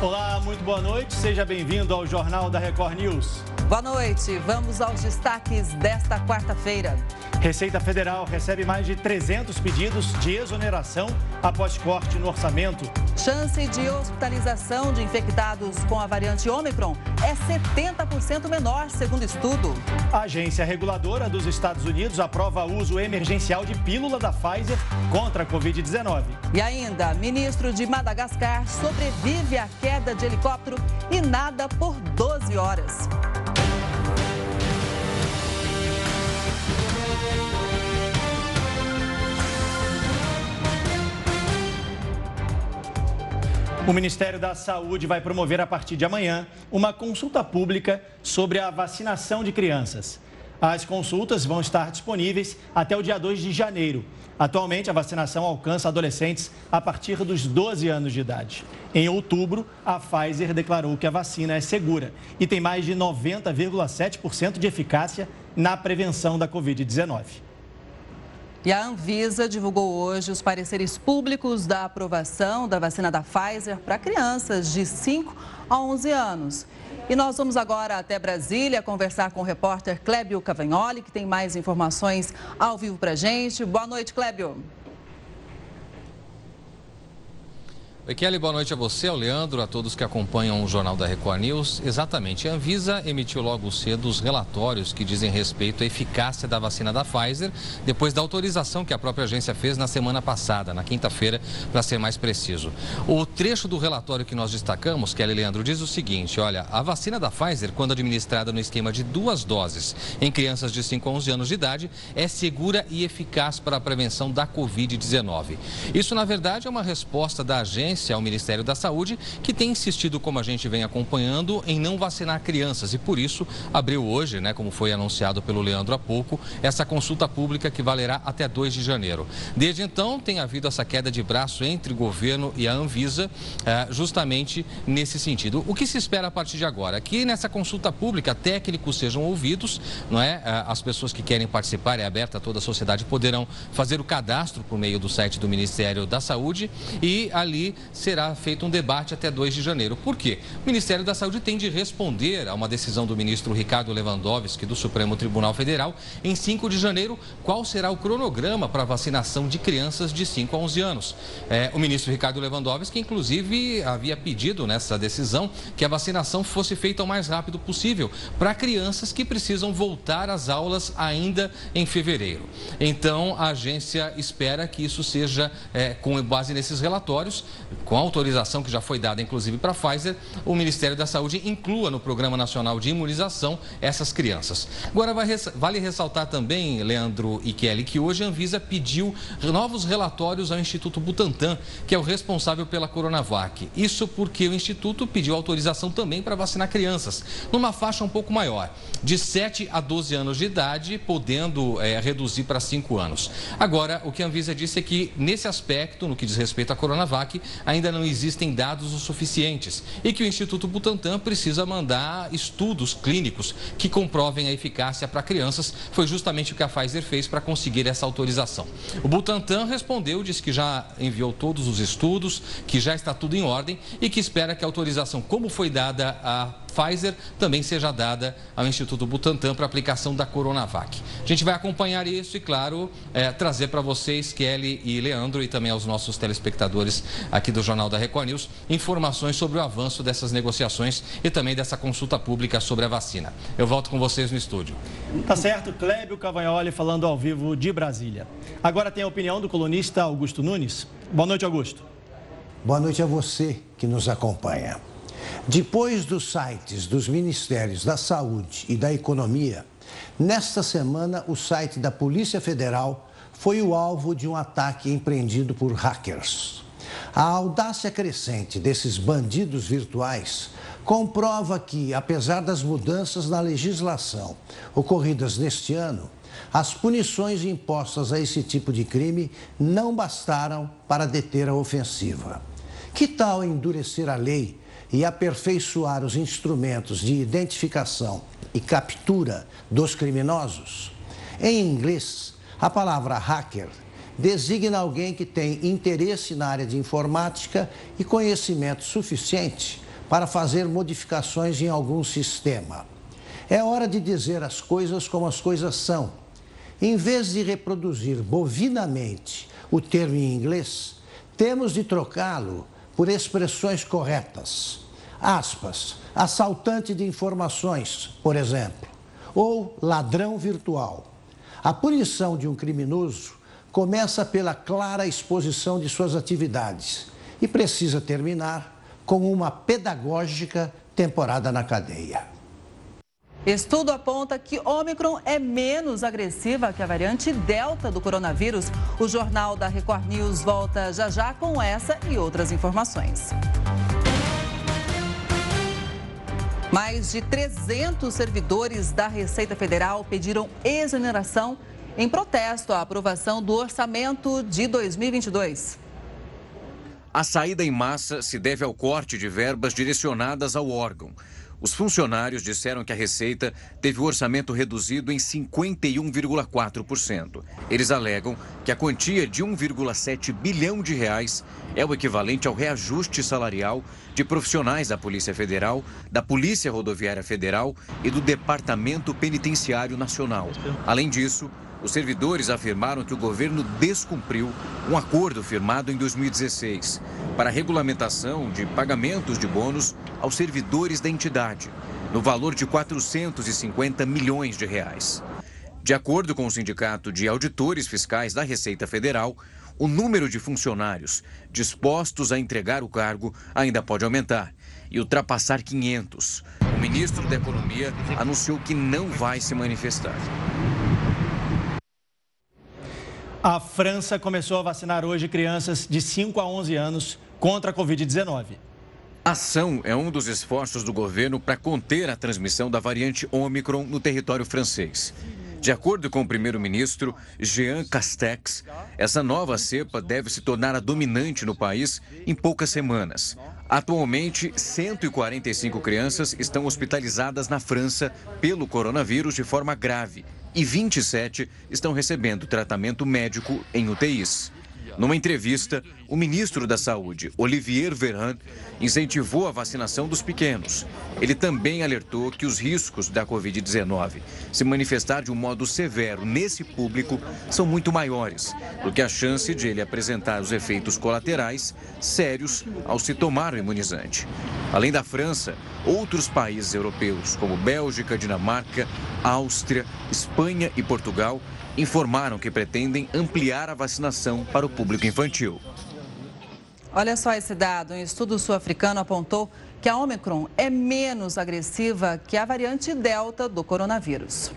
Olá, muito boa noite. Seja bem-vindo ao Jornal da Record News. Boa noite. Vamos aos destaques desta quarta-feira. Receita Federal recebe mais de 300 pedidos de exoneração após corte no orçamento. Chance de hospitalização de infectados com a variante Ômicron é 70% menor, segundo estudo. A agência reguladora dos Estados Unidos aprova uso emergencial de pílula da Pfizer contra a Covid-19. E ainda, ministro de Madagascar sobrevive à queda de helicóptero e nada por 12 horas. O Ministério da Saúde vai promover a partir de amanhã uma consulta pública sobre a vacinação de crianças. As consultas vão estar disponíveis até o dia 2 de janeiro. Atualmente, a vacinação alcança adolescentes a partir dos 12 anos de idade. Em outubro, a Pfizer declarou que a vacina é segura e tem mais de 90,7% de eficácia na prevenção da Covid-19. E a Anvisa divulgou hoje os pareceres públicos da aprovação da vacina da Pfizer para crianças de 5 a 11 anos. E nós vamos agora até Brasília conversar com o repórter Clébio Cavagnoli, que tem mais informações ao vivo para gente. Boa noite, Clébio. Oi, Kelly, boa noite a você, ao Leandro, a todos que acompanham o Jornal da Record News. Exatamente, a Anvisa emitiu logo cedo os relatórios que dizem respeito à eficácia da vacina da Pfizer, depois da autorização que a própria agência fez na semana passada, na quinta-feira, para ser mais preciso. O trecho do relatório que nós destacamos, Kelly Leandro, diz o seguinte: olha, a vacina da Pfizer, quando administrada no esquema de duas doses em crianças de 5 a 11 anos de idade, é segura e eficaz para a prevenção da Covid-19. Isso, na verdade, é uma resposta da agência ao Ministério da Saúde, que tem insistido, como a gente vem acompanhando, em não vacinar crianças e por isso abriu hoje, né, como foi anunciado pelo Leandro há pouco, essa consulta pública que valerá até 2 de janeiro. Desde então, tem havido essa queda de braço entre o governo e a Anvisa, eh, justamente nesse sentido. O que se espera a partir de agora? Que nessa consulta pública técnicos sejam ouvidos, não é? Eh, as pessoas que querem participar, é aberta a toda a sociedade, poderão fazer o cadastro por meio do site do Ministério da Saúde e ali será feito um debate até 2 de janeiro. Por quê? O Ministério da Saúde tem de responder a uma decisão do ministro Ricardo Lewandowski do Supremo Tribunal Federal em 5 de janeiro qual será o cronograma para a vacinação de crianças de 5 a 11 anos. É, o ministro Ricardo Lewandowski, inclusive, havia pedido nessa decisão que a vacinação fosse feita o mais rápido possível para crianças que precisam voltar às aulas ainda em fevereiro. Então, a agência espera que isso seja, é, com base nesses relatórios, com a autorização que já foi dada, inclusive, para a Pfizer, o Ministério da Saúde inclua no Programa Nacional de Imunização essas crianças. Agora, vale ressaltar também, Leandro e Kelly, que hoje a Anvisa pediu novos relatórios ao Instituto Butantan, que é o responsável pela Coronavac. Isso porque o Instituto pediu autorização também para vacinar crianças, numa faixa um pouco maior, de 7 a 12 anos de idade, podendo é, reduzir para 5 anos. Agora, o que a Anvisa disse é que, nesse aspecto, no que diz respeito à Coronavac, ainda não existem dados o suficientes e que o Instituto Butantan precisa mandar estudos clínicos que comprovem a eficácia para crianças. Foi justamente o que a Pfizer fez para conseguir essa autorização. O Butantan respondeu, disse que já enviou todos os estudos, que já está tudo em ordem e que espera que a autorização, como foi dada a Pfizer também seja dada ao Instituto Butantan para aplicação da Coronavac. A gente vai acompanhar isso e, claro, é, trazer para vocês, Kelly e Leandro, e também aos nossos telespectadores aqui do Jornal da Record News, informações sobre o avanço dessas negociações e também dessa consulta pública sobre a vacina. Eu volto com vocês no estúdio. Tá certo, Clébio Cavagnoli falando ao vivo de Brasília. Agora tem a opinião do colunista Augusto Nunes. Boa noite, Augusto. Boa noite a você que nos acompanha. Depois dos sites dos Ministérios da Saúde e da Economia, nesta semana o site da Polícia Federal foi o alvo de um ataque empreendido por hackers. A audácia crescente desses bandidos virtuais comprova que, apesar das mudanças na legislação ocorridas neste ano, as punições impostas a esse tipo de crime não bastaram para deter a ofensiva. Que tal endurecer a lei e aperfeiçoar os instrumentos de identificação e captura dos criminosos? Em inglês, a palavra hacker designa alguém que tem interesse na área de informática e conhecimento suficiente para fazer modificações em algum sistema. É hora de dizer as coisas como as coisas são. Em vez de reproduzir bovinamente o termo em inglês, temos de trocá-lo por expressões corretas. Aspas, assaltante de informações, por exemplo, ou ladrão virtual. A punição de um criminoso começa pela clara exposição de suas atividades e precisa terminar com uma pedagógica temporada na cadeia. Estudo aponta que Omicron é menos agressiva que a variante Delta do coronavírus. O Jornal da Record News volta já já com essa e outras informações. Mais de 300 servidores da Receita Federal pediram exoneração em protesto à aprovação do orçamento de 2022. A saída em massa se deve ao corte de verbas direcionadas ao órgão. Os funcionários disseram que a Receita teve o orçamento reduzido em 51,4%. Eles alegam que a quantia de 1,7 bilhão de reais é o equivalente ao reajuste salarial de profissionais da Polícia Federal, da Polícia Rodoviária Federal e do Departamento Penitenciário Nacional. Além disso, os servidores afirmaram que o governo descumpriu um acordo firmado em 2016 para a regulamentação de pagamentos de bônus aos servidores da entidade, no valor de 450 milhões de reais. De acordo com o Sindicato de Auditores Fiscais da Receita Federal, o número de funcionários dispostos a entregar o cargo ainda pode aumentar e ultrapassar 500. O ministro da Economia anunciou que não vai se manifestar. A França começou a vacinar hoje crianças de 5 a 11 anos contra a Covid-19. A ação é um dos esforços do governo para conter a transmissão da variante Omicron no território francês. De acordo com o primeiro-ministro Jean Castex, essa nova cepa deve se tornar a dominante no país em poucas semanas. Atualmente, 145 crianças estão hospitalizadas na França pelo coronavírus de forma grave e 27 estão recebendo tratamento médico em UTIs. Numa entrevista, o ministro da Saúde, Olivier Véran, incentivou a vacinação dos pequenos. Ele também alertou que os riscos da Covid-19 se manifestar de um modo severo nesse público são muito maiores do que a chance de ele apresentar os efeitos colaterais sérios ao se tomar o imunizante. Além da França, outros países europeus, como Bélgica, Dinamarca, Áustria, Espanha e Portugal, informaram que pretendem ampliar a vacinação para o público infantil. Olha só esse dado: um estudo sul-africano apontou que a Omicron é menos agressiva que a variante Delta do coronavírus.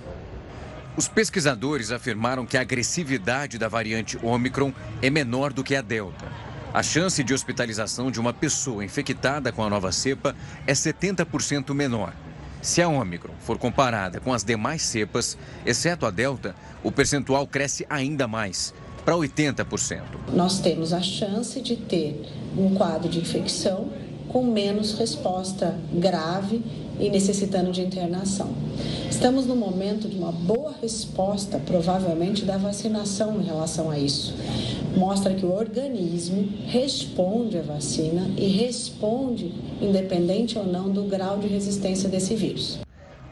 Os pesquisadores afirmaram que a agressividade da variante Omicron é menor do que a Delta. A chance de hospitalização de uma pessoa infectada com a nova cepa é 70% menor. Se a Ômicron for comparada com as demais cepas, exceto a Delta, o percentual cresce ainda mais, para 80%. Nós temos a chance de ter um quadro de infecção com menos resposta grave e necessitando de internação. Estamos no momento de uma boa resposta, provavelmente, da vacinação em relação a isso. Mostra que o organismo responde à vacina e responde independente ou não do grau de resistência desse vírus.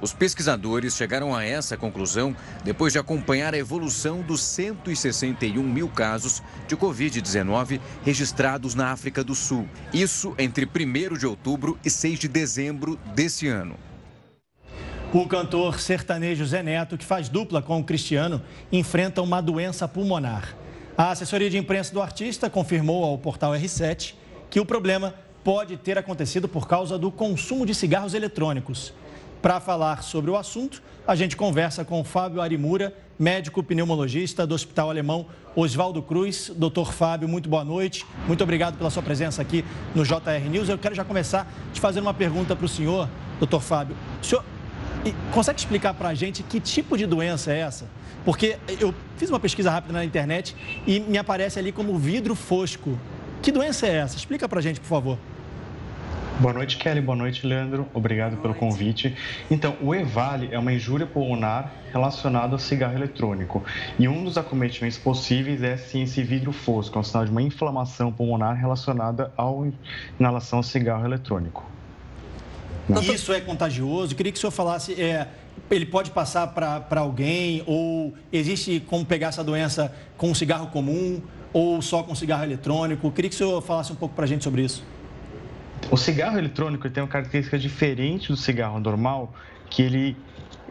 Os pesquisadores chegaram a essa conclusão depois de acompanhar a evolução dos 161 mil casos de Covid-19 registrados na África do Sul. Isso entre 1 de outubro e 6 de dezembro desse ano. O cantor sertanejo Zé Neto, que faz dupla com o Cristiano, enfrenta uma doença pulmonar. A assessoria de imprensa do artista confirmou ao portal R7 que o problema pode ter acontecido por causa do consumo de cigarros eletrônicos. Para falar sobre o assunto, a gente conversa com Fábio Arimura, médico pneumologista do Hospital Alemão Oswaldo Cruz. Doutor Fábio, muito boa noite. Muito obrigado pela sua presença aqui no JR News. Eu quero já começar te fazer uma pergunta para o senhor, doutor Fábio. O senhor consegue explicar para a gente que tipo de doença é essa? Porque eu fiz uma pesquisa rápida na internet e me aparece ali como vidro fosco. Que doença é essa? Explica para a gente, por favor. Boa noite, Kelly. Boa noite, Leandro. Obrigado pelo convite. Então, o EVALE é uma injúria pulmonar relacionada ao cigarro eletrônico. E um dos acometimentos possíveis é sim esse vidro fosco, é um sinal de uma inflamação pulmonar relacionada à inalação ao cigarro eletrônico. Não. Isso é contagioso? Queria que o senhor falasse, é, ele pode passar para alguém ou existe como pegar essa doença com um cigarro comum ou só com cigarro eletrônico? Eu queria que o senhor falasse um pouco para a gente sobre isso. O cigarro eletrônico tem uma característica diferente do cigarro normal, que ele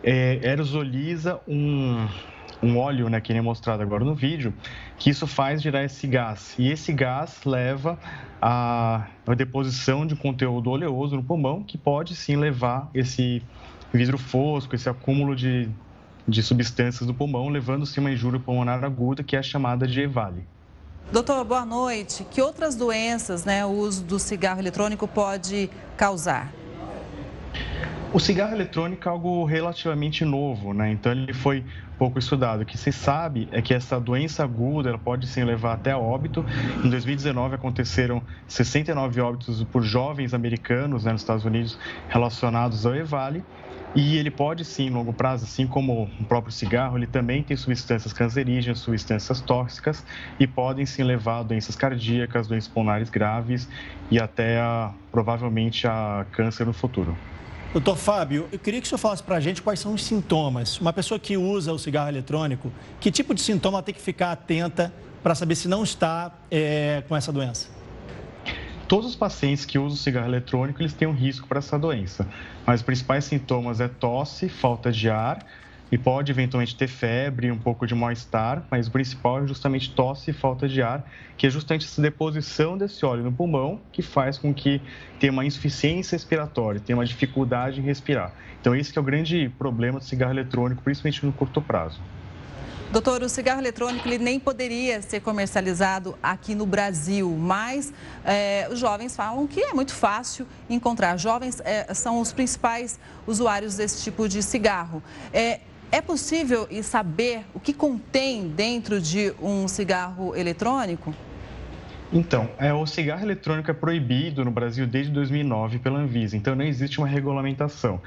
é, aerosoliza um, um óleo, né, que nem mostrado agora no vídeo, que isso faz gerar esse gás. E esse gás leva à, deposição de conteúdo oleoso no pulmão, que pode sim levar esse vidro fosco, esse acúmulo de, de substâncias do pulmão, levando-se uma injúria pulmonar aguda, que é chamada de EVALE. Doutor, boa noite. Que outras doenças né, o uso do cigarro eletrônico pode causar? O cigarro eletrônico é algo relativamente novo, né? Então ele foi pouco estudado. O que se sabe é que essa doença aguda ela pode sim levar até óbito. Em 2019 aconteceram 69 óbitos por jovens americanos né, nos Estados Unidos relacionados ao EVALE. E ele pode sim, em longo prazo, assim como o próprio cigarro, ele também tem substâncias cancerígenas, substâncias tóxicas e podem sim levar a doenças cardíacas, doenças pulmonares graves e até a, provavelmente a câncer no futuro. Doutor Fábio, eu queria que o senhor falasse para a gente quais são os sintomas. Uma pessoa que usa o cigarro eletrônico, que tipo de sintoma tem que ficar atenta para saber se não está é, com essa doença? Todos os pacientes que usam cigarro eletrônico, eles têm um risco para essa doença. Mas os principais sintomas é tosse, falta de ar, e pode eventualmente ter febre, um pouco de mal-estar, mas o principal é justamente tosse e falta de ar, que é justamente essa deposição desse óleo no pulmão que faz com que tenha uma insuficiência respiratória, tenha uma dificuldade em respirar. Então esse é o grande problema do cigarro eletrônico, principalmente no curto prazo. Doutor, o cigarro eletrônico ele nem poderia ser comercializado aqui no Brasil, mas é, os jovens falam que é muito fácil encontrar. Jovens é, são os principais usuários desse tipo de cigarro. É, é possível saber o que contém dentro de um cigarro eletrônico? Então, é, o cigarro eletrônico é proibido no Brasil desde 2009 pela Anvisa, então não existe uma regulamentação.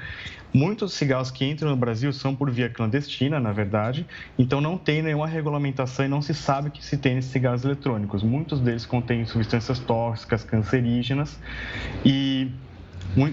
Muitos cigarros que entram no Brasil são por via clandestina, na verdade, então não tem nenhuma regulamentação e não se sabe o que se tem nesses cigarros eletrônicos. Muitos deles contêm substâncias tóxicas, cancerígenas e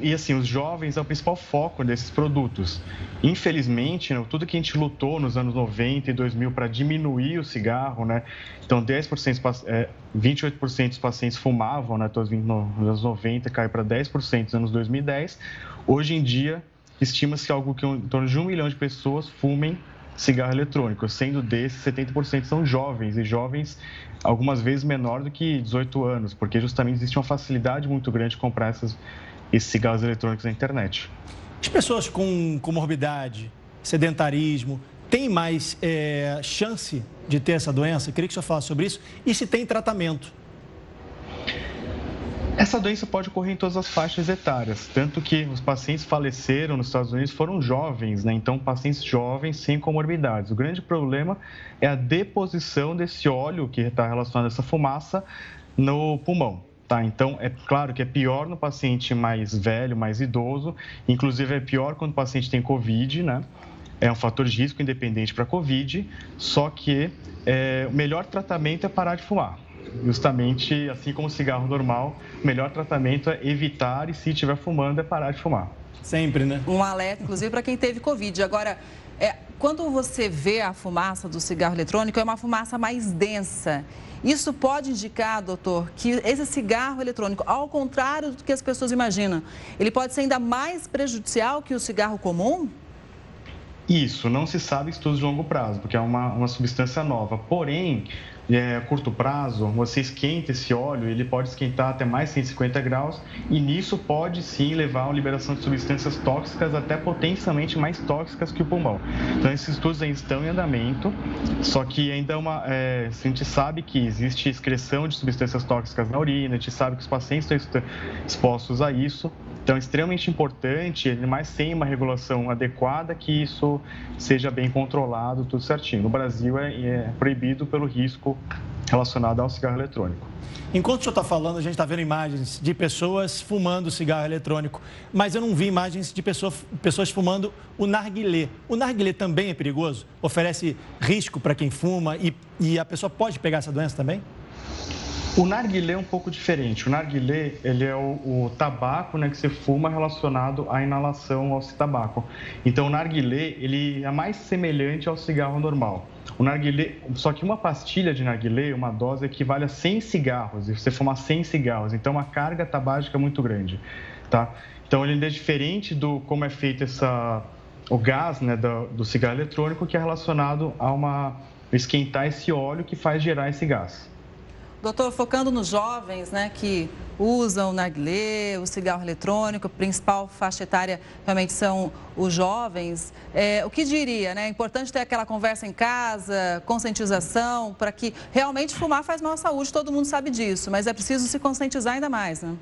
e assim, os jovens é o principal foco desses produtos. Infelizmente, né, tudo que a gente lutou nos anos 90 e 2000 para diminuir o cigarro, né? Então, 10%, é, 28% dos pacientes fumavam, né? Nos anos 90, caiu para 10% nos anos 2010. Hoje em dia, estima-se algo que em torno de um milhão de pessoas fumem cigarro eletrônico, sendo desses 70% são jovens e jovens algumas vezes menor do que 18 anos, porque justamente existe uma facilidade muito grande de comprar essas esses cigarros eletrônicos na internet. As pessoas com comorbidade, sedentarismo, têm mais é, chance de ter essa doença? Queria que o senhor falasse sobre isso. E se tem tratamento? Essa doença pode ocorrer em todas as faixas etárias, tanto que os pacientes faleceram nos Estados Unidos foram jovens, né? Então, pacientes jovens sem comorbidades. O grande problema é a deposição desse óleo que está relacionado a essa fumaça no pulmão. Tá, então, é claro que é pior no paciente mais velho, mais idoso, inclusive é pior quando o paciente tem Covid, né? É um fator de risco independente para Covid, só que é, o melhor tratamento é parar de fumar. Justamente assim como o cigarro normal, o melhor tratamento é evitar e, se estiver fumando, é parar de fumar. Sempre, né? Um alerta, inclusive, para quem teve Covid. Agora, é, quando você vê a fumaça do cigarro eletrônico, é uma fumaça mais densa. Isso pode indicar, doutor, que esse cigarro eletrônico, ao contrário do que as pessoas imaginam, ele pode ser ainda mais prejudicial que o cigarro comum? Isso, não se sabe estudos de longo prazo, porque é uma, uma substância nova. Porém, é, curto prazo, você esquenta esse óleo, ele pode esquentar até mais 150 graus e nisso pode sim levar a liberação de substâncias tóxicas, até potencialmente mais tóxicas que o pulmão. Então, esses estudos ainda estão em andamento, só que ainda é uma, é, a gente sabe que existe excreção de substâncias tóxicas na urina, a gente sabe que os pacientes estão expostos a isso, então, é extremamente importante, mas sem uma regulação adequada, que isso seja bem controlado, tudo certinho. No Brasil, é, é proibido pelo risco relacionado ao cigarro eletrônico. Enquanto o senhor está falando, a gente está vendo imagens de pessoas fumando cigarro eletrônico, mas eu não vi imagens de pessoa, pessoas fumando o narguilé. O narguilé também é perigoso? Oferece risco para quem fuma e, e a pessoa pode pegar essa doença também? O narguilé é um pouco diferente. O narguilé, ele é o, o, tabaco né, que você fuma relacionado à inalação ao tabaco. Então, o narguilé, ele é mais semelhante ao cigarro normal. O narguilé, só que uma pastilha de narguilé, uma dose, equivale a 100 cigarros. E você fumar 100 cigarros. Então, uma carga tabágica é muito grande, tá? Então, ele é diferente do como é feito essa, o gás né, do, do cigarro eletrônico, que é relacionado a uma esquentar esse óleo que faz gerar esse gás. Doutor, focando nos jovens né, que usam o narguilé, o cigarro eletrônico, principal faixa etária realmente são os jovens. É, o que diria? Né? É importante ter aquela conversa em casa, conscientização, para que realmente fumar faz mal à saúde, todo mundo sabe disso, mas é preciso se conscientizar ainda mais, né?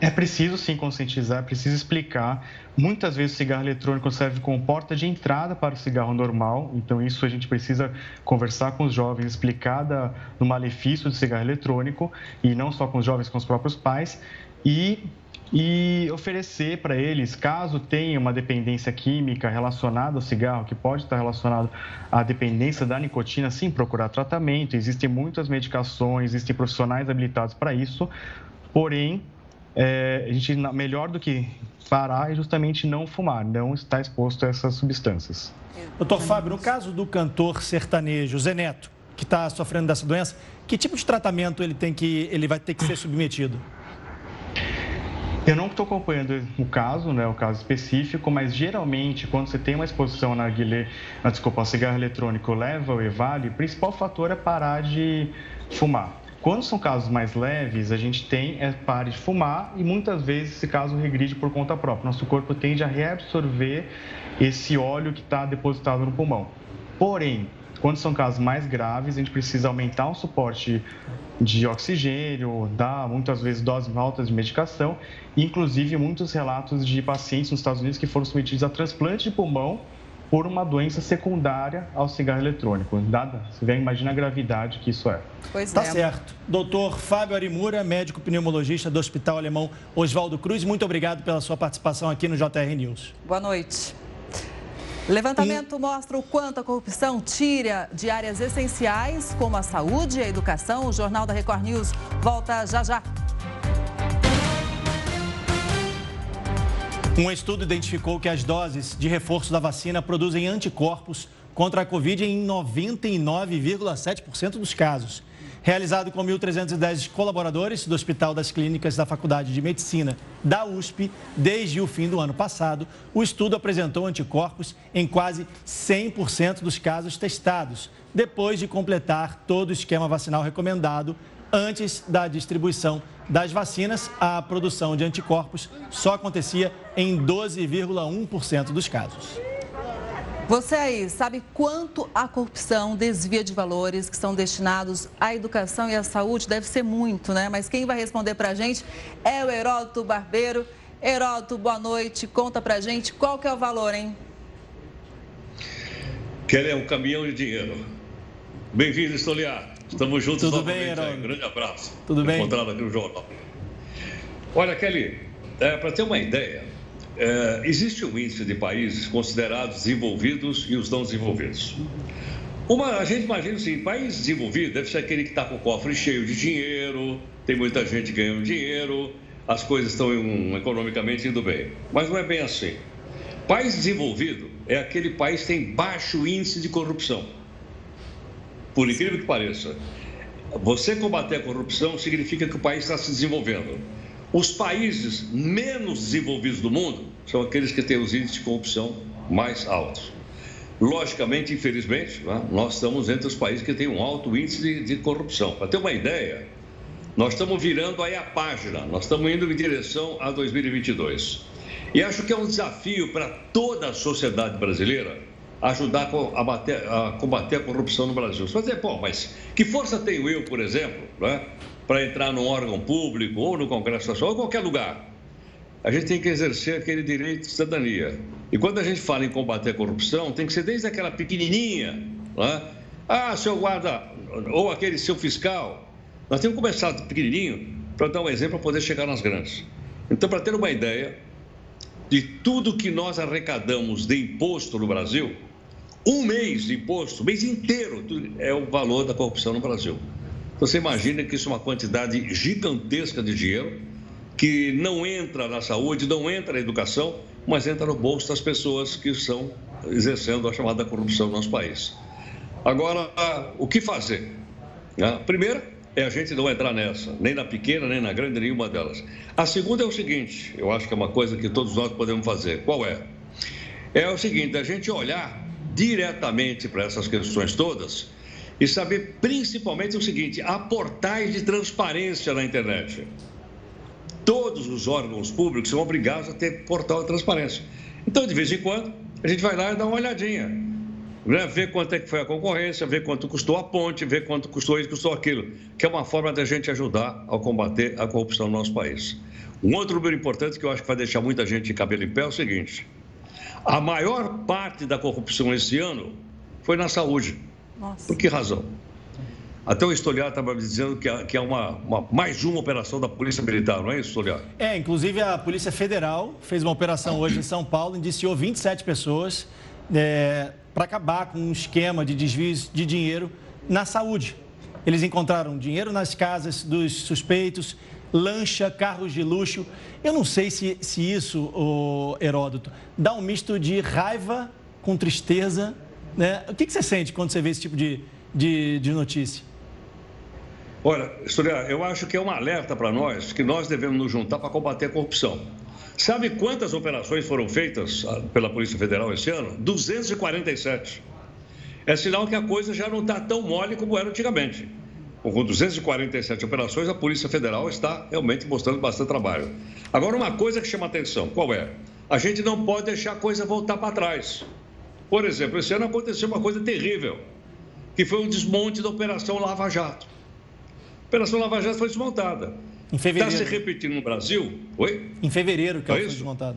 É preciso sim conscientizar, é preciso explicar. Muitas vezes o cigarro eletrônico serve como porta de entrada para o cigarro normal, então isso a gente precisa conversar com os jovens, explicar da, do malefício do cigarro eletrônico, e não só com os jovens, com os próprios pais, e, e oferecer para eles, caso tenha uma dependência química relacionada ao cigarro, que pode estar relacionado à dependência da nicotina, sim, procurar tratamento. Existem muitas medicações, existem profissionais habilitados para isso, porém é, a gente melhor do que parar é justamente não fumar, não estar exposto a essas substâncias. Doutor Fábio, no caso do cantor sertanejo Zé Neto, que está sofrendo dessa doença, que tipo de tratamento ele tem que ele vai ter que ser submetido? Eu não estou acompanhando o caso, né, o caso específico, mas geralmente quando você tem uma exposição na narguilé, na desculpa, ao cigarro eletrônico leva o EVALI, o principal fator é parar de fumar. Quando são casos mais leves, a gente tem é pare de fumar e muitas vezes esse caso regride por conta própria. Nosso corpo tende a reabsorver esse óleo que está depositado no pulmão. Porém, quando são casos mais graves, a gente precisa aumentar o suporte de oxigênio, dar muitas vezes doses altas de medicação, inclusive muitos relatos de pacientes nos Estados Unidos que foram submetidos a transplante de pulmão por uma doença secundária ao cigarro eletrônico. Dada, você imagina a gravidade que isso é. Pois tá é. certo. Doutor Fábio Arimura, médico pneumologista do Hospital Alemão Oswaldo Cruz, muito obrigado pela sua participação aqui no JR News. Boa noite. Levantamento e... mostra o quanto a corrupção tira de áreas essenciais, como a saúde e a educação. O Jornal da Record News volta já já. Um estudo identificou que as doses de reforço da vacina produzem anticorpos contra a Covid em 99,7% dos casos. Realizado com 1.310 colaboradores do Hospital das Clínicas da Faculdade de Medicina da USP, desde o fim do ano passado, o estudo apresentou anticorpos em quase 100% dos casos testados, depois de completar todo o esquema vacinal recomendado antes da distribuição das vacinas, a produção de anticorpos só acontecia em 12,1% dos casos. Você aí sabe quanto a corrupção desvia de valores que são destinados à educação e à saúde? Deve ser muito, né? Mas quem vai responder para a gente é o Heródoto Barbeiro. Heródoto, boa noite. Conta para a gente qual que é o valor, hein? Kelly é um caminhão de dinheiro. Bem-vindo, Estoliar. Estamos juntos Tudo bem, Um grande abraço. Tudo bem? Encontrado aqui no jornal. Olha, Kelly, é, para ter uma ideia, é, existe um índice de países considerados desenvolvidos e os não desenvolvidos. Uma, a gente imagina assim, país desenvolvido deve ser aquele que está com o cofre cheio de dinheiro, tem muita gente ganhando dinheiro, as coisas estão um, economicamente indo bem. Mas não é bem assim. País desenvolvido é aquele país que tem baixo índice de corrupção. Por incrível que pareça, você combater a corrupção significa que o país está se desenvolvendo. Os países menos desenvolvidos do mundo são aqueles que têm os índices de corrupção mais altos. Logicamente, infelizmente, né, nós estamos entre os países que têm um alto índice de, de corrupção. Para ter uma ideia, nós estamos virando aí a página, nós estamos indo em direção a 2022. E acho que é um desafio para toda a sociedade brasileira ajudar a, bater, a combater a corrupção no Brasil. Você vai dizer, pô, mas que força tenho eu, por exemplo, né, para entrar num órgão público ou no Congresso Nacional ou qualquer lugar? A gente tem que exercer aquele direito de cidadania. E quando a gente fala em combater a corrupção, tem que ser desde aquela pequenininha, né? ah, seu guarda, ou aquele seu fiscal. Nós temos que começar pequenininho para dar um exemplo para poder chegar nas grandes. Então, para ter uma ideia de tudo que nós arrecadamos de imposto no Brasil, um mês de imposto, mês inteiro, é o valor da corrupção no Brasil. Você imagina que isso é uma quantidade gigantesca de dinheiro que não entra na saúde, não entra na educação, mas entra no bolso das pessoas que estão exercendo a chamada corrupção no nosso país. Agora, o que fazer? A primeira é a gente não entrar nessa, nem na pequena, nem na grande, nenhuma delas. A segunda é o seguinte, eu acho que é uma coisa que todos nós podemos fazer. Qual é? É o seguinte, a gente olhar diretamente para essas questões todas e saber principalmente o seguinte: há portais de transparência na internet. Todos os órgãos públicos são obrigados a ter portal de transparência. Então, de vez em quando, a gente vai lá e dá uma olhadinha. Né? Ver quanto é que foi a concorrência, ver quanto custou a ponte, ver quanto custou isso, custou aquilo. Que é uma forma da gente ajudar a combater a corrupção no nosso país. Um outro número importante que eu acho que vai deixar muita gente de cabelo em pé é o seguinte: a maior parte da corrupção esse ano foi na saúde. Nossa. Por que razão? Até o Estoliar estava me dizendo que, que é uma, uma, mais uma operação da Polícia Militar, não é isso, Estoliar? É, inclusive a Polícia Federal fez uma operação hoje em São Paulo, indiciou 27 pessoas é, para acabar com um esquema de desvios de dinheiro na saúde. Eles encontraram dinheiro nas casas dos suspeitos, lancha, carros de luxo. Eu não sei se, se isso, Heródoto, dá um misto de raiva com tristeza né? O que, que você sente quando você vê esse tipo de, de, de notícia? Olha, Historia, eu acho que é um alerta para nós que nós devemos nos juntar para combater a corrupção. Sabe quantas operações foram feitas ah, pela Polícia Federal esse ano? 247. É sinal que a coisa já não está tão mole como era antigamente. Com 247 operações, a Polícia Federal está realmente mostrando bastante trabalho. Agora, uma coisa que chama atenção: qual é? A gente não pode deixar a coisa voltar para trás. Por exemplo, esse ano aconteceu uma coisa terrível, que foi o desmonte da Operação Lava Jato. A Operação Lava Jato foi desmontada. Em fevereiro. Está se repetindo no Brasil? Oi? Em fevereiro que ela é foi desmontada.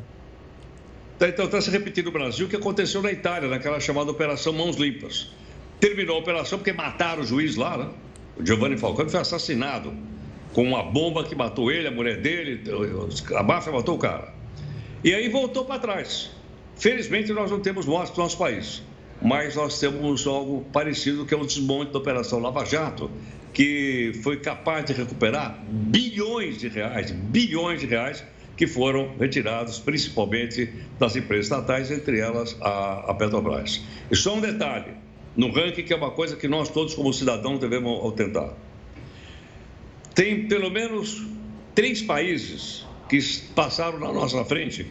Tá, então, está se repetindo no Brasil o que aconteceu na Itália, naquela chamada Operação Mãos Limpas. Terminou a operação porque mataram o juiz lá, né? O Giovanni Falcone foi assassinado com uma bomba que matou ele, a mulher dele, a máfia matou o cara. E aí voltou para trás. Felizmente, nós não temos mortes no nosso país, mas nós temos algo parecido que é o desmonte da Operação Lava Jato, que foi capaz de recuperar bilhões de reais, bilhões de reais que foram retirados principalmente das empresas estatais, entre elas a, a Petrobras. E só um detalhe, no ranking que é uma coisa que nós todos como cidadãos devemos tentar. Tem pelo menos três países que passaram na nossa frente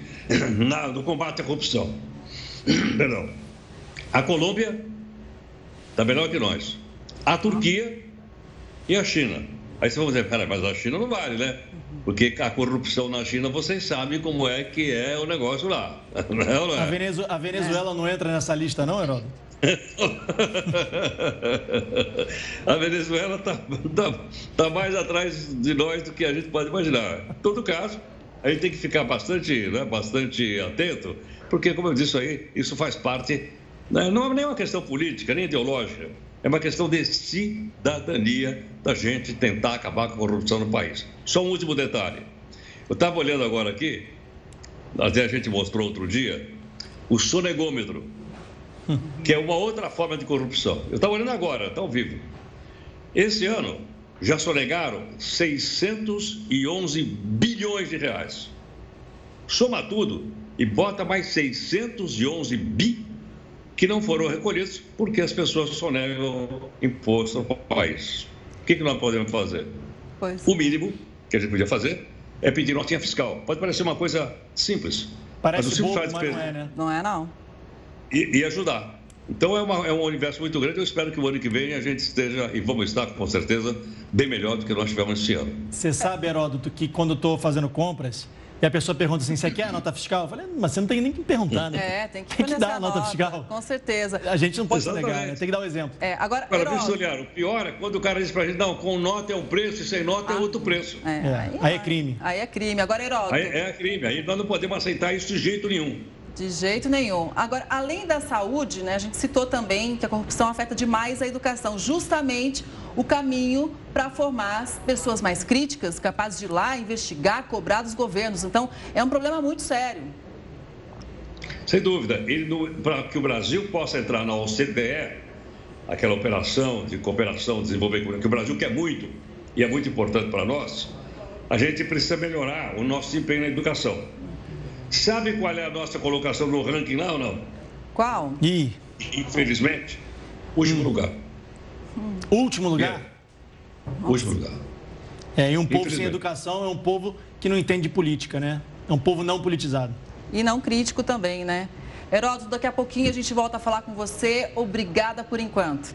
na, no combate à corrupção. Perdão. A Colômbia está melhor que nós. A Turquia e a China. Aí você vai dizer, cara, mas a China não vale, né? Porque a corrupção na China, vocês sabem como é que é o negócio lá. Não é, não é? A, Venezuela, a Venezuela não entra nessa lista, não, Heródoto? a Venezuela está tá, tá mais atrás de nós do que a gente pode imaginar. Em todo caso, a gente tem que ficar bastante, né, bastante atento, porque, como eu disse aí, isso faz parte, né, não é nem uma questão política, nem ideológica, é uma questão de cidadania da gente tentar acabar com a corrupção no país. Só um último detalhe. Eu estava olhando agora aqui, até a gente mostrou outro dia, o sonegômetro que é uma outra forma de corrupção. Eu estava olhando agora, está ao vivo. Esse ano já sonegaram 611 bilhões de reais. Soma tudo e bota mais 611 bi que não foram recolhidos porque as pessoas sonegam imposto no país. O que, que nós podemos fazer? Pois. O mínimo que a gente podia fazer é pedir notinha fiscal. Pode parecer uma coisa simples. Parece mas, bobo, mas não é, né? Não é, não e, e ajudar. Então é, uma, é, um universo muito grande. Eu espero que o ano que vem a gente esteja, e vamos estar com certeza, bem melhor do que nós tivemos esse ano. Você sabe, Heródoto, que quando eu estou fazendo compras e a pessoa pergunta assim: você quer a nota fiscal? Eu falei, mas você não tem nem que perguntar, né? É, tem que, tem que dar a nota, nota, fiscal. Com certeza. A gente não pode se negar, né? tem que dar o um exemplo. É, agora, agora Heródoto... olhar, o pior é quando o cara diz pra gente: não, com nota é um preço e sem nota é ah, é outro preço. É, é, aí, aí, é crime. Aí é crime. Agora, Heródoto. Aí é crime. Aí nós não podemos aceitar isso de jeito nenhum. De jeito nenhum. Agora, além da saúde, né, a gente citou também que a corrupção afeta demais a educação, justamente o caminho para formar pessoas mais críticas, capazes de ir lá investigar, cobrar dos governos. Então, é um problema muito sério. Sem dúvida. Para que o Brasil possa entrar na OCDE, aquela operação de cooperação, desenvolvimento, que o Brasil quer muito e é muito importante para nós, a gente precisa melhorar o nosso desempenho na educação. Sabe qual é a nossa colocação no ranking lá ou não? Qual? E Infelizmente, último hum. lugar. Hum. Último lugar? É. Último lugar. É, e um povo sem educação é um povo que não entende de política, né? É um povo não politizado. E não crítico também, né? Heródoto, daqui a pouquinho a gente volta a falar com você. Obrigada por enquanto.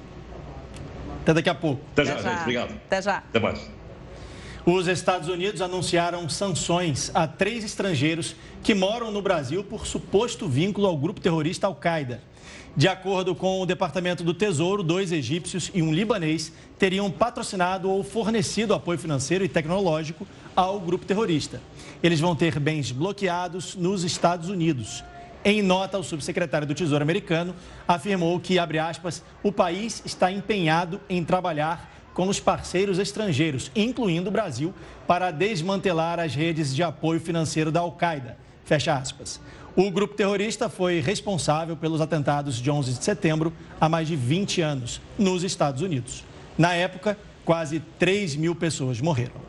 Até daqui a pouco. Até, Até já, já, gente. Obrigado. Até já. Até mais. Os Estados Unidos anunciaram sanções a três estrangeiros que moram no Brasil por suposto vínculo ao grupo terrorista Al-Qaeda. De acordo com o Departamento do Tesouro, dois egípcios e um libanês teriam patrocinado ou fornecido apoio financeiro e tecnológico ao grupo terrorista. Eles vão ter bens bloqueados nos Estados Unidos. Em nota, o subsecretário do Tesouro americano afirmou que, abre aspas, o país está empenhado em trabalhar com os parceiros estrangeiros, incluindo o Brasil, para desmantelar as redes de apoio financeiro da Al-Qaeda. Fecha aspas. O grupo terrorista foi responsável pelos atentados de 11 de setembro há mais de 20 anos, nos Estados Unidos. Na época, quase 3 mil pessoas morreram.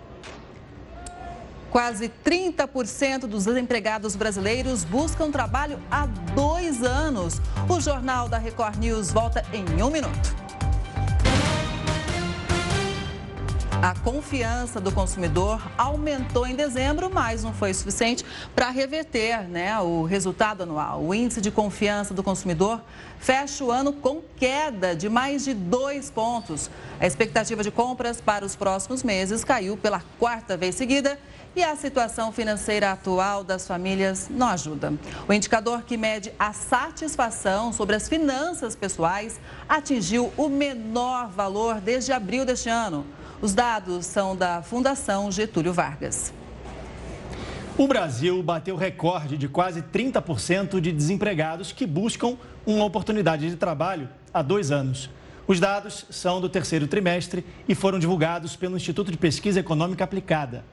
Quase 30% dos desempregados brasileiros buscam trabalho há dois anos. O Jornal da Record News volta em um minuto. A confiança do consumidor aumentou em dezembro, mas não foi suficiente para reverter né, o resultado anual. O índice de confiança do consumidor fecha o ano com queda de mais de dois pontos. A expectativa de compras para os próximos meses caiu pela quarta vez seguida e a situação financeira atual das famílias não ajuda. O indicador que mede a satisfação sobre as finanças pessoais atingiu o menor valor desde abril deste ano. Os dados são da Fundação Getúlio Vargas. O Brasil bateu recorde de quase 30% de desempregados que buscam uma oportunidade de trabalho há dois anos. Os dados são do terceiro trimestre e foram divulgados pelo Instituto de Pesquisa Econômica Aplicada.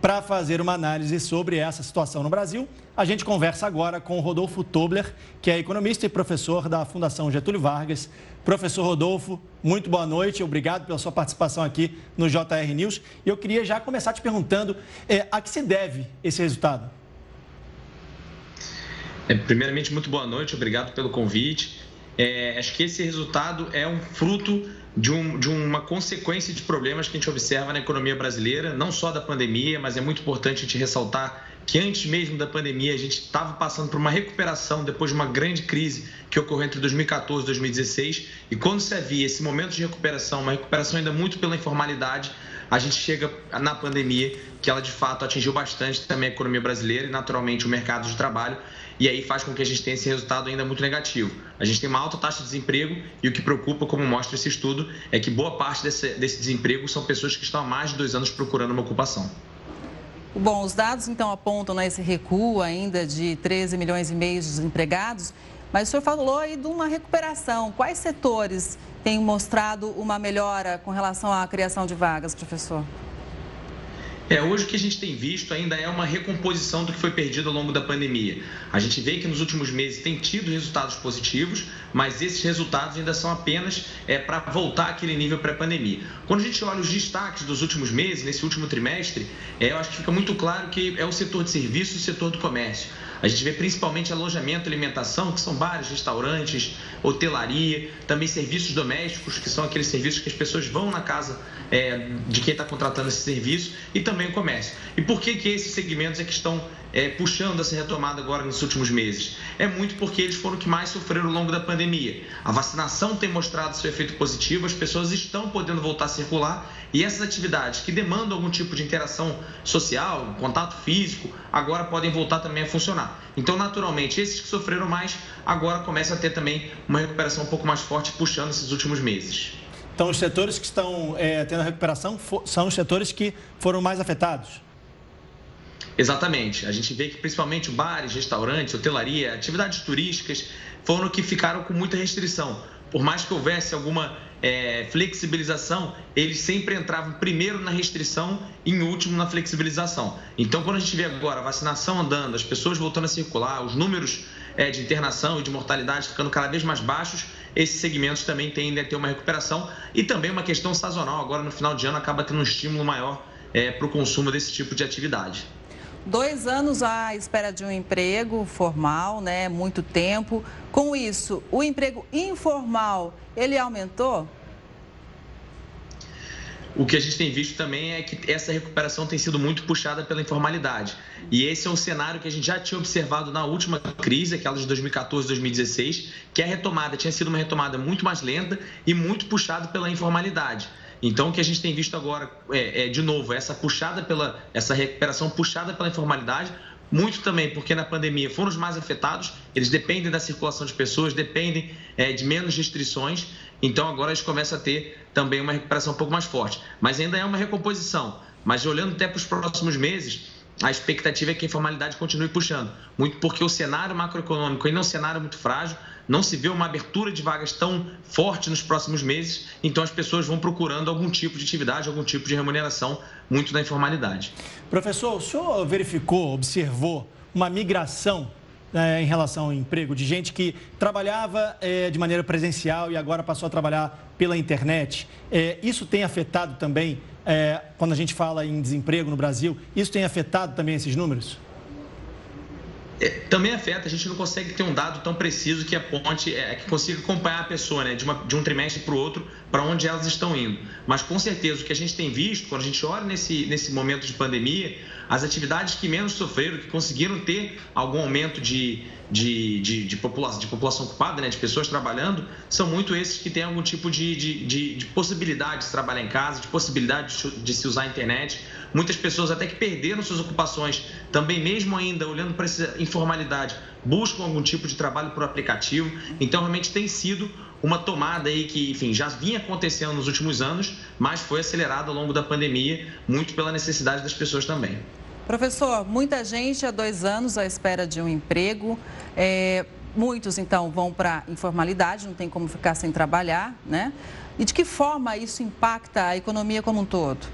Para fazer uma análise sobre essa situação no Brasil, a gente conversa agora com Rodolfo Tobler, que é economista e professor da Fundação Getúlio Vargas. Professor Rodolfo, muito boa noite, obrigado pela sua participação aqui no JR News. E eu queria já começar te perguntando é, a que se deve esse resultado? É, primeiramente, muito boa noite, obrigado pelo convite. É, acho que esse resultado é um fruto de, um, de, uma consequência de problemas que a gente observa na economia brasileira, não só da pandemia, mas é muito importante a gente ressaltar que antes mesmo da pandemia a gente estava passando por uma recuperação depois de uma grande crise que ocorreu entre 2014 e 2016. E quando se havia esse momento de recuperação, uma recuperação ainda muito pela informalidade, a gente chega na pandemia, que ela de fato atingiu bastante também a economia brasileira e naturalmente o mercado de trabalho e aí faz com que a gente tenha esse resultado ainda muito negativo. A gente tem uma alta taxa de desemprego e o que preocupa, como mostra esse estudo, é que boa parte desse, desse desemprego são pessoas que estão há mais de dois anos procurando uma ocupação. Bom, os dados então apontam nesse recuo ainda de 13 milhões e meio de desempregados, mas o senhor falou aí de uma recuperação. Quais setores têm mostrado uma melhora com relação à criação de vagas, professor? É, hoje o que a gente tem visto ainda é uma recomposição do que foi perdido ao longo da pandemia. A gente vê que nos últimos meses tem tido resultados positivos, mas esses resultados ainda são apenas é, para voltar àquele nível pré-pandemia. Quando a gente olha os destaques dos últimos meses, nesse último trimestre, é, eu acho que fica muito claro que é o setor de serviços e o setor do comércio. A gente vê principalmente alojamento, alimentação, que são bares, restaurantes, hotelaria, também serviços domésticos, que são aqueles serviços que as pessoas vão na casa é, de quem está contratando esse serviço, e também o comércio. E por que, que esses segmentos é que estão é, puxando essa retomada agora nos últimos meses? É muito porque eles foram que mais sofreram ao longo da pandemia. A vacinação tem mostrado seu efeito positivo, as pessoas estão podendo voltar a circular e essas atividades que demandam algum tipo de interação social, contato físico, agora podem voltar também a funcionar. Então, naturalmente, esses que sofreram mais agora começam a ter também uma recuperação um pouco mais forte puxando esses últimos meses. Então, os setores que estão é, tendo a recuperação são os setores que foram mais afetados? Exatamente. A gente vê que principalmente bares, restaurantes, hotelaria, atividades turísticas foram que ficaram com muita restrição. Por mais que houvesse alguma é, flexibilização, eles sempre entravam primeiro na restrição e em último na flexibilização. Então, quando a gente vê agora a vacinação andando, as pessoas voltando a circular, os números é, de internação e de mortalidade ficando cada vez mais baixos, esses segmentos também tendem a ter uma recuperação e também uma questão sazonal. Agora, no final de ano, acaba tendo um estímulo maior é, para o consumo desse tipo de atividade. Dois anos à espera de um emprego formal, né? Muito tempo. Com isso, o emprego informal, ele aumentou? O que a gente tem visto também é que essa recuperação tem sido muito puxada pela informalidade. E esse é um cenário que a gente já tinha observado na última crise, aquela de 2014, 2016, que a retomada tinha sido uma retomada muito mais lenta e muito puxada pela informalidade. Então, o que a gente tem visto agora é, é, de novo, essa puxada pela, essa recuperação puxada pela informalidade, muito também porque na pandemia foram os mais afetados, eles dependem da circulação de pessoas, dependem é, de menos restrições, então agora eles começam a ter também uma recuperação um pouco mais forte. Mas ainda é uma recomposição. Mas olhando até para os próximos meses, a expectativa é que a informalidade continue puxando, muito porque o cenário macroeconômico ainda é um cenário muito frágil, não se vê uma abertura de vagas tão forte nos próximos meses, então as pessoas vão procurando algum tipo de atividade, algum tipo de remuneração, muito da informalidade. Professor, o senhor verificou, observou uma migração né, em relação ao emprego de gente que trabalhava é, de maneira presencial e agora passou a trabalhar pela internet? É, isso tem afetado também, é, quando a gente fala em desemprego no Brasil, isso tem afetado também esses números? É, também afeta, a gente não consegue ter um dado tão preciso que aponte, é, que consiga acompanhar a pessoa né, de, uma, de um trimestre para o outro, para onde elas estão indo. Mas com certeza o que a gente tem visto, quando a gente olha nesse, nesse momento de pandemia, as atividades que menos sofreram, que conseguiram ter algum aumento de, de, de, de, de população ocupada, né, de pessoas trabalhando, são muito esses que têm algum tipo de, de, de, de possibilidade de trabalhar em casa, de possibilidade de, de se usar a internet Muitas pessoas até que perderam suas ocupações, também mesmo ainda olhando para essa informalidade, buscam algum tipo de trabalho por aplicativo. Então realmente tem sido uma tomada aí que, enfim, já vinha acontecendo nos últimos anos, mas foi acelerada ao longo da pandemia, muito pela necessidade das pessoas também. Professor, muita gente há dois anos à espera de um emprego. É, muitos, então, vão para informalidade, não tem como ficar sem trabalhar, né? E de que forma isso impacta a economia como um todo?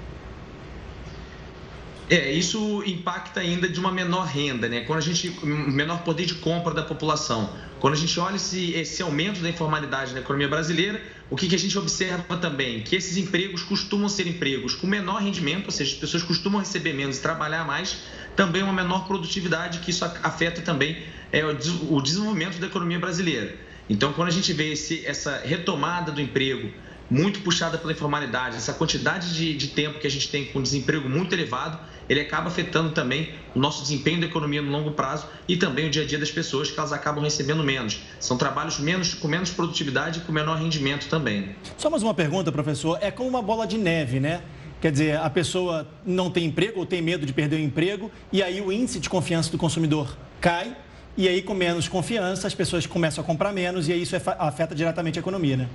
É, isso impacta ainda de uma menor renda, né? Quando a gente. menor poder de compra da população. Quando a gente olha esse, esse aumento da informalidade na economia brasileira, o que, que a gente observa também? Que esses empregos costumam ser empregos com menor rendimento, ou seja, as pessoas costumam receber menos e trabalhar mais, também uma menor produtividade, que isso afeta também é, o desenvolvimento da economia brasileira. Então, quando a gente vê esse, essa retomada do emprego muito puxada pela informalidade, essa quantidade de, de tempo que a gente tem com desemprego muito elevado, ele acaba afetando também o nosso desempenho da economia no longo prazo e também o dia a dia das pessoas, que elas acabam recebendo menos. São trabalhos menos, com menos produtividade e com menor rendimento também. Só mais uma pergunta, professor. É como uma bola de neve, né? Quer dizer, a pessoa não tem emprego ou tem medo de perder o emprego e aí o índice de confiança do consumidor cai e aí com menos confiança as pessoas começam a comprar menos e aí isso afeta diretamente a economia, né?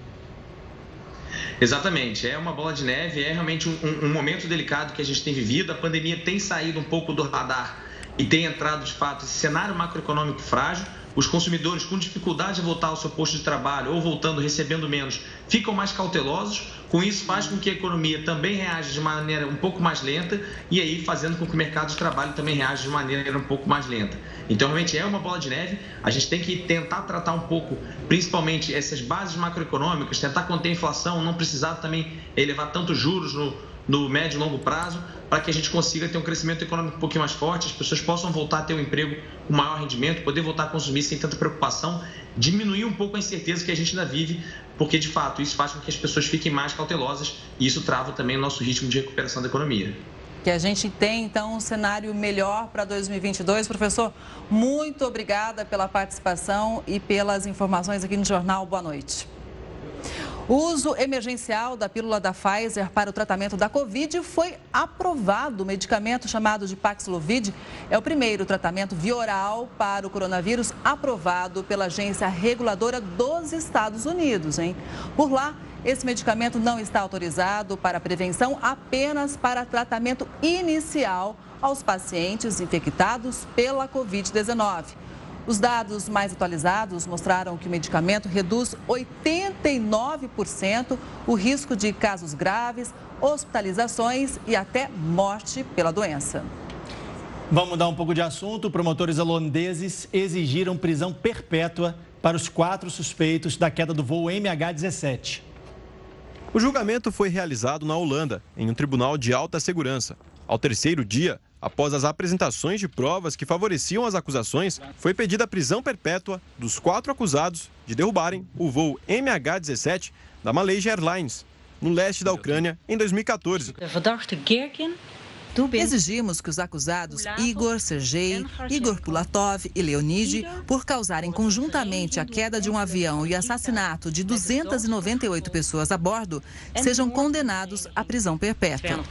Exatamente, é uma bola de neve, é realmente um, um, momento delicado que a gente tem vivido. A pandemia tem saído um pouco do radar e tem entrado de fato esse cenário macroeconômico frágil. Os consumidores com dificuldade de voltar ao seu posto de trabalho ou voltando recebendo menos ficam mais cautelosos. Com isso, faz com que a economia também reaja de maneira um pouco mais lenta e aí fazendo com que o mercado de trabalho também reaja de maneira um pouco mais lenta. Então, realmente é uma bola de neve. A gente tem que tentar tratar um pouco, principalmente essas bases macroeconômicas, tentar conter a inflação, não precisar também elevar tantos juros no, no médio e longo prazo, para que a gente consiga ter um crescimento econômico um pouquinho mais forte, as pessoas possam voltar a ter um emprego com maior rendimento, poder voltar a consumir sem tanta preocupação, diminuir um pouco a incerteza que a gente ainda vive, porque de fato isso faz com que as pessoas fiquem mais cautelosas e isso trava também o nosso ritmo de recuperação da economia que a gente tem, então, um cenário melhor para 2022. Professor, muito obrigada pela participação e pelas informações aqui no Jornal. Boa noite. O uso emergencial da pílula da Pfizer para o tratamento da Covid foi aprovado. O medicamento chamado de Paxlovid é o primeiro tratamento via oral para o coronavírus aprovado pela agência reguladora dos Estados Unidos. Hein? Por lá, esse medicamento não está autorizado para prevenção, apenas para tratamento inicial aos pacientes infectados pela Covid-19. Os dados mais atualizados mostraram que o medicamento reduz 89% o risco de casos graves, hospitalizações e até morte pela doença. Vamos mudar um pouco de assunto. Promotores holandeses exigiram prisão perpétua para os quatro suspeitos da queda do voo MH17. O julgamento foi realizado na Holanda, em um tribunal de alta segurança. Ao terceiro dia, após as apresentações de provas que favoreciam as acusações, foi pedida a prisão perpétua dos quatro acusados de derrubarem o voo MH17 da Malaysia Airlines, no leste da Ucrânia, em 2014. Exigimos que os acusados Igor, Sergei, Igor Pulatov e Leonid, por causarem conjuntamente a queda de um avião e assassinato de 298 pessoas a bordo, sejam condenados à prisão perpétua.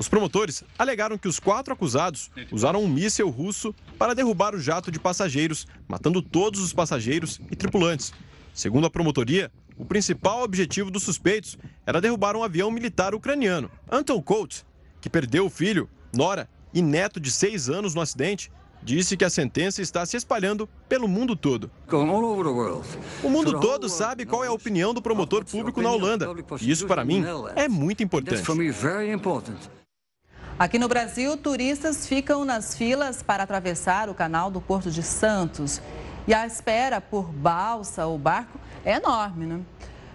Os promotores alegaram que os quatro acusados usaram um míssil russo para derrubar o jato de passageiros, matando todos os passageiros e tripulantes. Segundo a promotoria, o principal objetivo dos suspeitos era derrubar um avião militar ucraniano. Anton Colt, que perdeu o filho, nora e neto de seis anos no acidente, disse que a sentença está se espalhando pelo mundo todo. O mundo todo sabe qual é a opinião do promotor público na Holanda. E isso, para mim, é muito importante. Aqui no Brasil, turistas ficam nas filas para atravessar o canal do Porto de Santos. E a espera por balsa ou barco é enorme, né?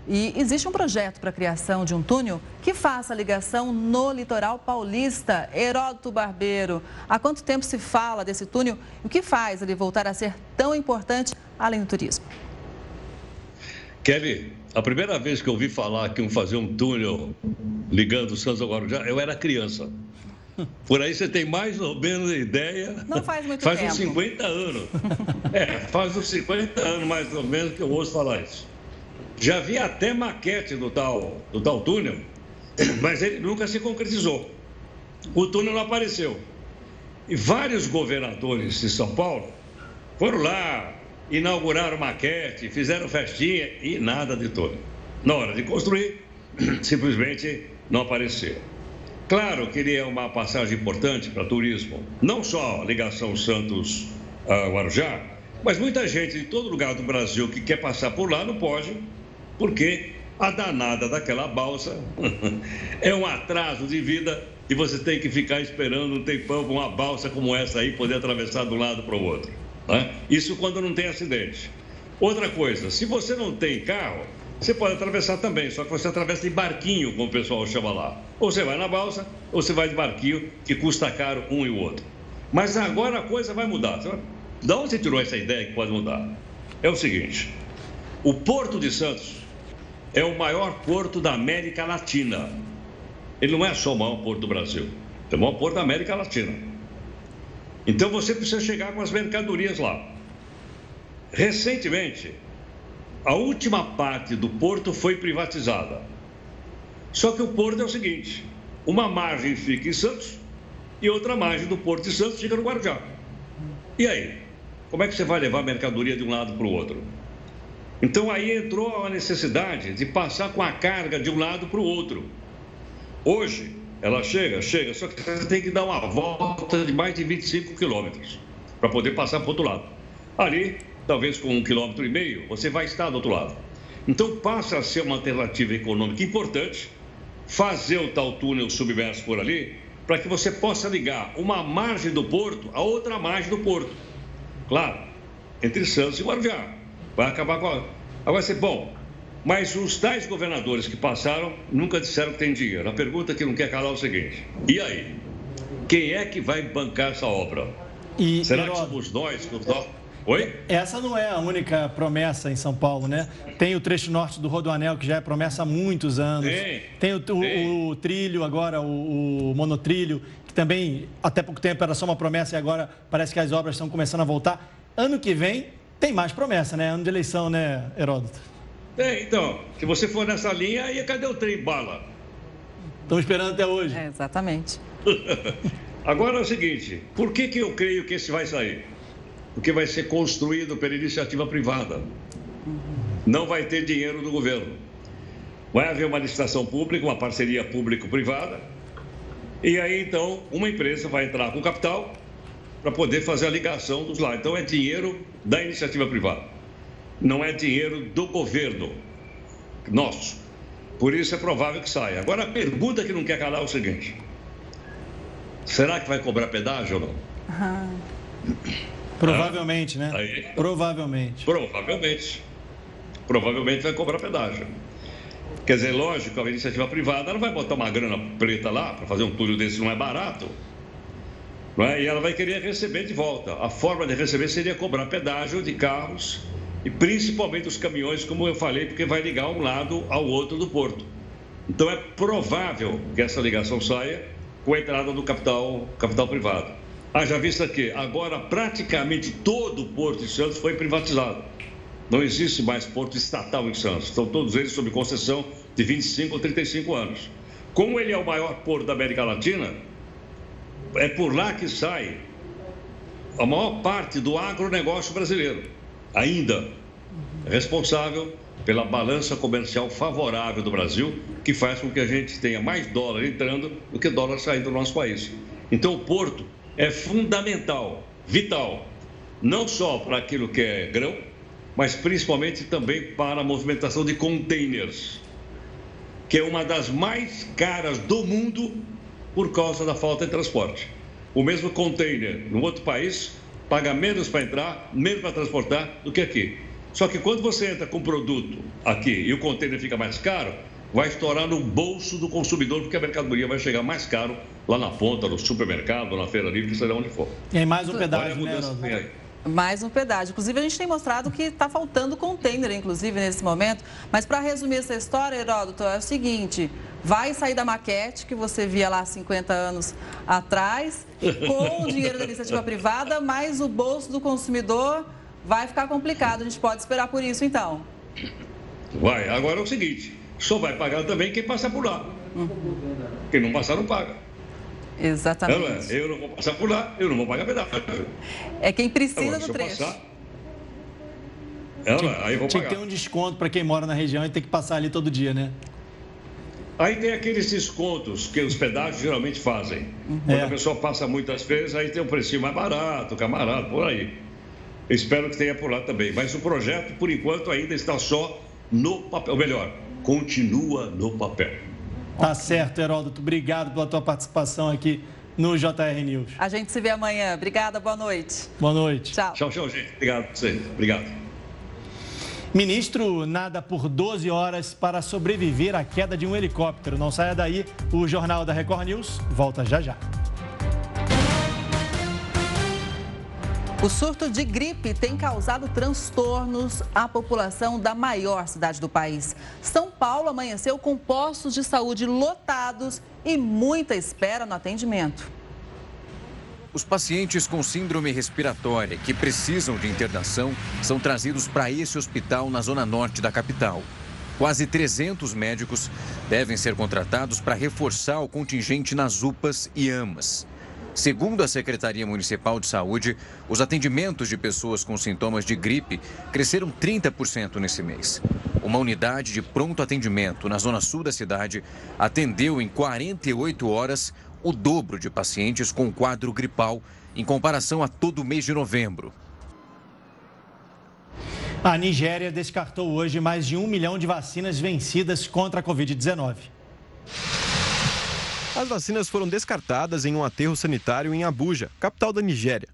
E existe um projeto para a criação de um túnel que faça a ligação no litoral paulista. Heródoto Barbeiro, há quanto tempo se fala desse túnel e o que faz ele voltar a ser tão importante além do turismo? Kelly, a primeira vez que eu ouvi falar que iam fazer um túnel ligando Santos ao Guarujá, eu era criança. Por aí você tem mais ou menos ideia. Não faz muito faz tempo. Faz uns 50 anos. É, faz uns 50 anos mais ou menos que eu ouço falar isso. Já vi até maquete do tal, do tal túnel, mas ele nunca se concretizou. O túnel não apareceu. E vários governadores de São Paulo foram lá, inauguraram maquete, fizeram festinha e nada de túnel. Na hora de construir, simplesmente não apareceu. Claro que ele é uma passagem importante para turismo, não só a ligação Santos-Guarujá, mas muita gente de todo lugar do Brasil que quer passar por lá não pode, porque a danada daquela balsa é um atraso de vida e você tem que ficar esperando um tempão com uma balsa como essa aí poder atravessar de um lado para o outro. Né? Isso quando não tem acidente. Outra coisa, se você não tem carro, você pode atravessar também, só que você atravessa de barquinho, como o pessoal chama lá. Ou você vai na balsa, ou você vai de barquinho, que custa caro um e o outro. Mas agora a coisa vai mudar. Da onde você tirou essa ideia que pode mudar? É o seguinte: o Porto de Santos é o maior porto da América Latina. Ele não é só o maior porto do Brasil, é o maior porto da América Latina. Então você precisa chegar com as mercadorias lá. Recentemente, a última parte do porto foi privatizada. Só que o porto é o seguinte: uma margem fica em Santos e outra margem do Porto de Santos fica no Guarujá. E aí? Como é que você vai levar mercadoria de um lado para o outro? Então aí entrou a necessidade de passar com a carga de um lado para o outro. Hoje, ela chega, chega, só que você tem que dar uma volta de mais de 25 quilômetros para poder passar para o outro lado. Ali, talvez com um quilômetro e meio, você vai estar do outro lado. Então passa a ser uma alternativa econômica importante fazer o tal túnel submerso por ali, para que você possa ligar uma margem do porto a outra margem do porto. Claro, entre Santos e Guarujá. Vai acabar com a... Vai ser bom. Mas os tais governadores que passaram nunca disseram que tem dinheiro. A pergunta que não quer calar é o seguinte: e aí? Quem é que vai bancar essa obra? E, Será que somos nós que Oi? Essa não é a única promessa em São Paulo, né? Tem o trecho norte do Rodoanel, que já é promessa há muitos anos. Tem. Tem o, o, o trilho agora, o, o, monotrilho, que também até pouco tempo era só uma promessa e agora parece que as obras estão começando a voltar. Ano que vem tem mais promessa, né? Ano de eleição, né, Heródoto? Tem, então. Se você for nessa linha, aí cadê o trem bala? Estamos esperando até hoje. É, exatamente. agora é o seguinte, por que, que eu creio que esse vai sair? porque vai ser construído pela iniciativa privada. Não vai ter dinheiro do governo. Vai haver uma licitação pública, uma parceria público-privada, e aí então uma empresa vai entrar com capital para poder fazer a ligação dos lá. Então é dinheiro da iniciativa privada, não é dinheiro do governo nosso. Por isso é provável que saia. Agora, a pergunta que não quer calar é o seguinte: será que vai cobrar pedágio ou não? Provavelmente, né? Aí. Provavelmente. Provavelmente. Provavelmente vai cobrar pedágio. Quer dizer, lógico, a iniciativa privada não vai botar uma grana preta lá para fazer um túnel desse, não é barato. Não é? E ela vai querer receber de volta. A forma de receber seria cobrar pedágio de carros e principalmente os caminhões, como eu falei, porque vai ligar um lado ao outro do porto. Então é provável que essa ligação saia com a entrada do capital, capital privado. Haja vista que agora praticamente todo o Porto de Santos foi privatizado. Não existe mais porto estatal em Santos. Estão todos eles sob concessão de 25 ou 35 anos. Como ele é o maior porto da América Latina, é por lá que sai a maior parte do agronegócio brasileiro. Ainda responsável pela balança comercial favorável do Brasil, que faz com que a gente tenha mais dólar entrando do que dólar saindo do nosso país. Então, o porto é fundamental, vital, não só para aquilo que é grão, mas principalmente também para a movimentação de containers, que é uma das mais caras do mundo por causa da falta de transporte. O mesmo container no outro país paga menos para entrar, menos para transportar do que aqui. Só que quando você entra com produto aqui e o container fica mais caro, vai estourar no bolso do consumidor, porque a mercadoria vai chegar mais caro lá na ponta, no supermercado, na feira livre, seja onde for. E aí mais um pedágio, né, Mais um pedágio. Inclusive, a gente tem mostrado que está faltando container, inclusive, nesse momento. Mas para resumir essa história, Heródoto, é o seguinte: vai sair da maquete que você via lá 50 anos atrás, com o dinheiro da iniciativa privada, mas o bolso do consumidor vai ficar complicado. A gente pode esperar por isso, então. Vai. Agora é o seguinte: só vai pagar também quem passar por lá. Quem não passar, não paga. Exatamente. Eu não vou passar por lá, eu não vou pagar pedágio. É quem precisa Agora, do eu trecho. passar, ela, aí eu vou Tinha que pagar. ter um desconto para quem mora na região e ter que passar ali todo dia, né? Aí tem aqueles descontos que os pedágios geralmente fazem. Quando É. a pessoa passa muitas vezes, aí tem um precinho mais barato, camarada, por aí. Espero que tenha por lá também. Mas o projeto, por enquanto, ainda está só no papel. Ou melhor, continua no papel. Tá certo, Heródoto. Obrigado pela tua participação aqui no JR News. A gente se vê amanhã. Obrigada, boa noite. Boa noite. Tchau. Tchau, tchau, gente. Obrigado por vocês. Obrigado. Ministro nada por 12 horas para sobreviver à queda de um helicóptero. Não saia daí, o Jornal da Record News volta já já. O surto de gripe tem causado transtornos à população da maior cidade do país. São Paulo amanheceu com postos de saúde lotados e muita espera no atendimento. Os pacientes com síndrome respiratória que precisam de internação são trazidos para esse hospital na zona norte da capital. Quase 300 médicos devem ser contratados para reforçar o contingente nas UPAs e AMAs. Segundo a Secretaria Municipal de Saúde, os atendimentos de pessoas com sintomas de gripe cresceram 30% nesse mês. Uma unidade de pronto atendimento na zona sul da cidade atendeu em 48 horas o dobro de pacientes com quadro gripal em comparação a todo mês de novembro. A Nigéria descartou hoje mais de um milhão de vacinas vencidas contra a Covid-19. As vacinas foram descartadas em um aterro sanitário em Abuja, capital da Nigéria.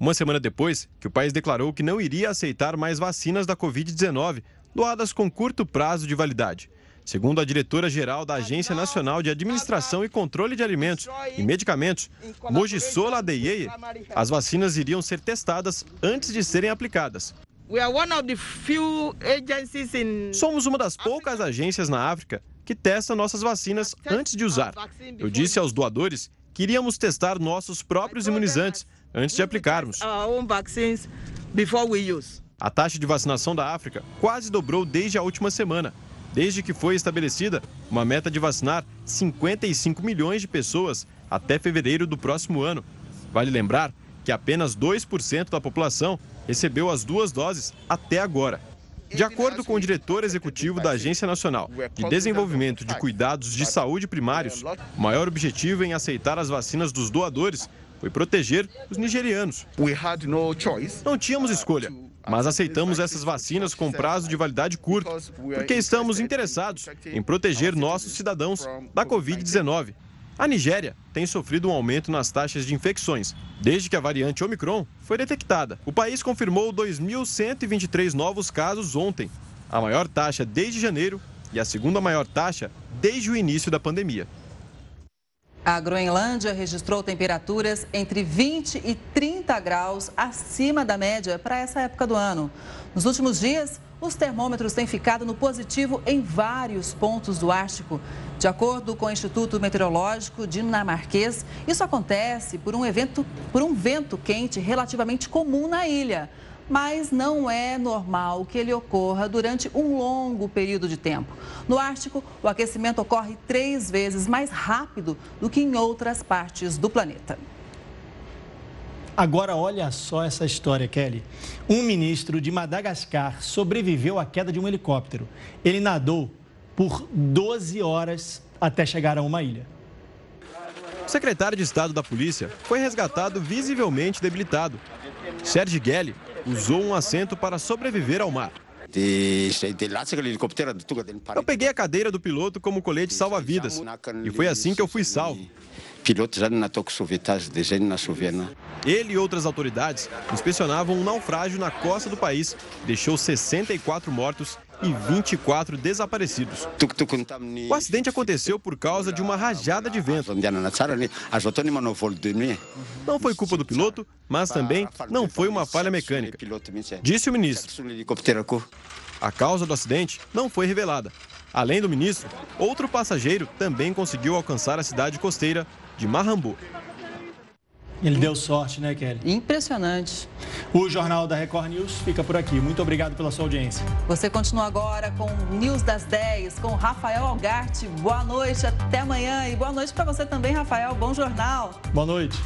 Uma semana depois que o país declarou que não iria aceitar mais vacinas da Covid-19, doadas com curto prazo de validade. Segundo a diretora-geral da Agência Nacional de Administração e Controle de Alimentos e Medicamentos, Mojisola Adeyeye, as vacinas iriam ser testadas antes de serem aplicadas. Somos uma das poucas agências na África que testa nossas vacinas antes de usar. Eu disse aos doadores que iríamos testar nossos próprios imunizantes antes de aplicarmos. use. A taxa de vacinação da África quase dobrou desde a última semana, desde que foi estabelecida uma meta de vacinar 55 milhões de pessoas até fevereiro do próximo ano. Vale lembrar que apenas 2% da população recebeu as duas doses até agora. De acordo com o diretor executivo da Agência Nacional de Desenvolvimento de Cuidados de Saúde Primários, o maior objetivo em aceitar as vacinas dos doadores foi proteger os nigerianos. Não tínhamos escolha. Mas aceitamos essas vacinas com prazo de validade curto, porque estamos interessados em proteger nossos cidadãos da Covid-19. A Nigéria tem sofrido um aumento nas taxas de infecções desde que a variante Omicron foi detectada. O país confirmou 2.123 novos casos ontem, a maior taxa desde janeiro e a segunda maior taxa desde o início da pandemia. A Groenlândia registrou temperaturas entre 20 e 30 graus acima da média para essa época do ano. Nos últimos dias, os termômetros têm ficado no positivo em vários pontos do Ártico. De acordo com o Instituto Meteorológico dinamarquês, isso acontece por um, evento, por um vento quente relativamente comum na ilha mas não é normal que ele ocorra durante um longo período de tempo. No Ártico, o aquecimento ocorre três vezes mais rápido do que em outras partes do planeta. Agora, olha só essa história, Kelly. Um ministro de Madagascar sobreviveu à queda de um helicóptero. Ele nadou por 12 horas até chegar a uma ilha. O secretário de Estado da Polícia foi resgatado visivelmente debilitado. Sérgio Gelli usou um assento para sobreviver ao mar. Eu peguei a cadeira do piloto como colete salva-vidas e foi assim que eu fui salvo. Ele e outras autoridades inspecionavam um naufrágio na costa do país, deixou 64 mortos e 24 desaparecidos. O acidente aconteceu por causa de uma rajada de vento. Não foi culpa do piloto, mas também não foi uma falha mecânica, disse o ministro. A causa do acidente não foi revelada. Além do ministro, outro passageiro também conseguiu alcançar a cidade costeira de Mahambu. Ele deu sorte, né, Kelly? Impressionante. O Jornal da Record News fica por aqui. Muito obrigado pela sua audiência. Você continua agora com News das 10, com Rafael Algarte. Boa noite, até amanhã. E boa noite para você também, Rafael. Bom jornal. Boa noite.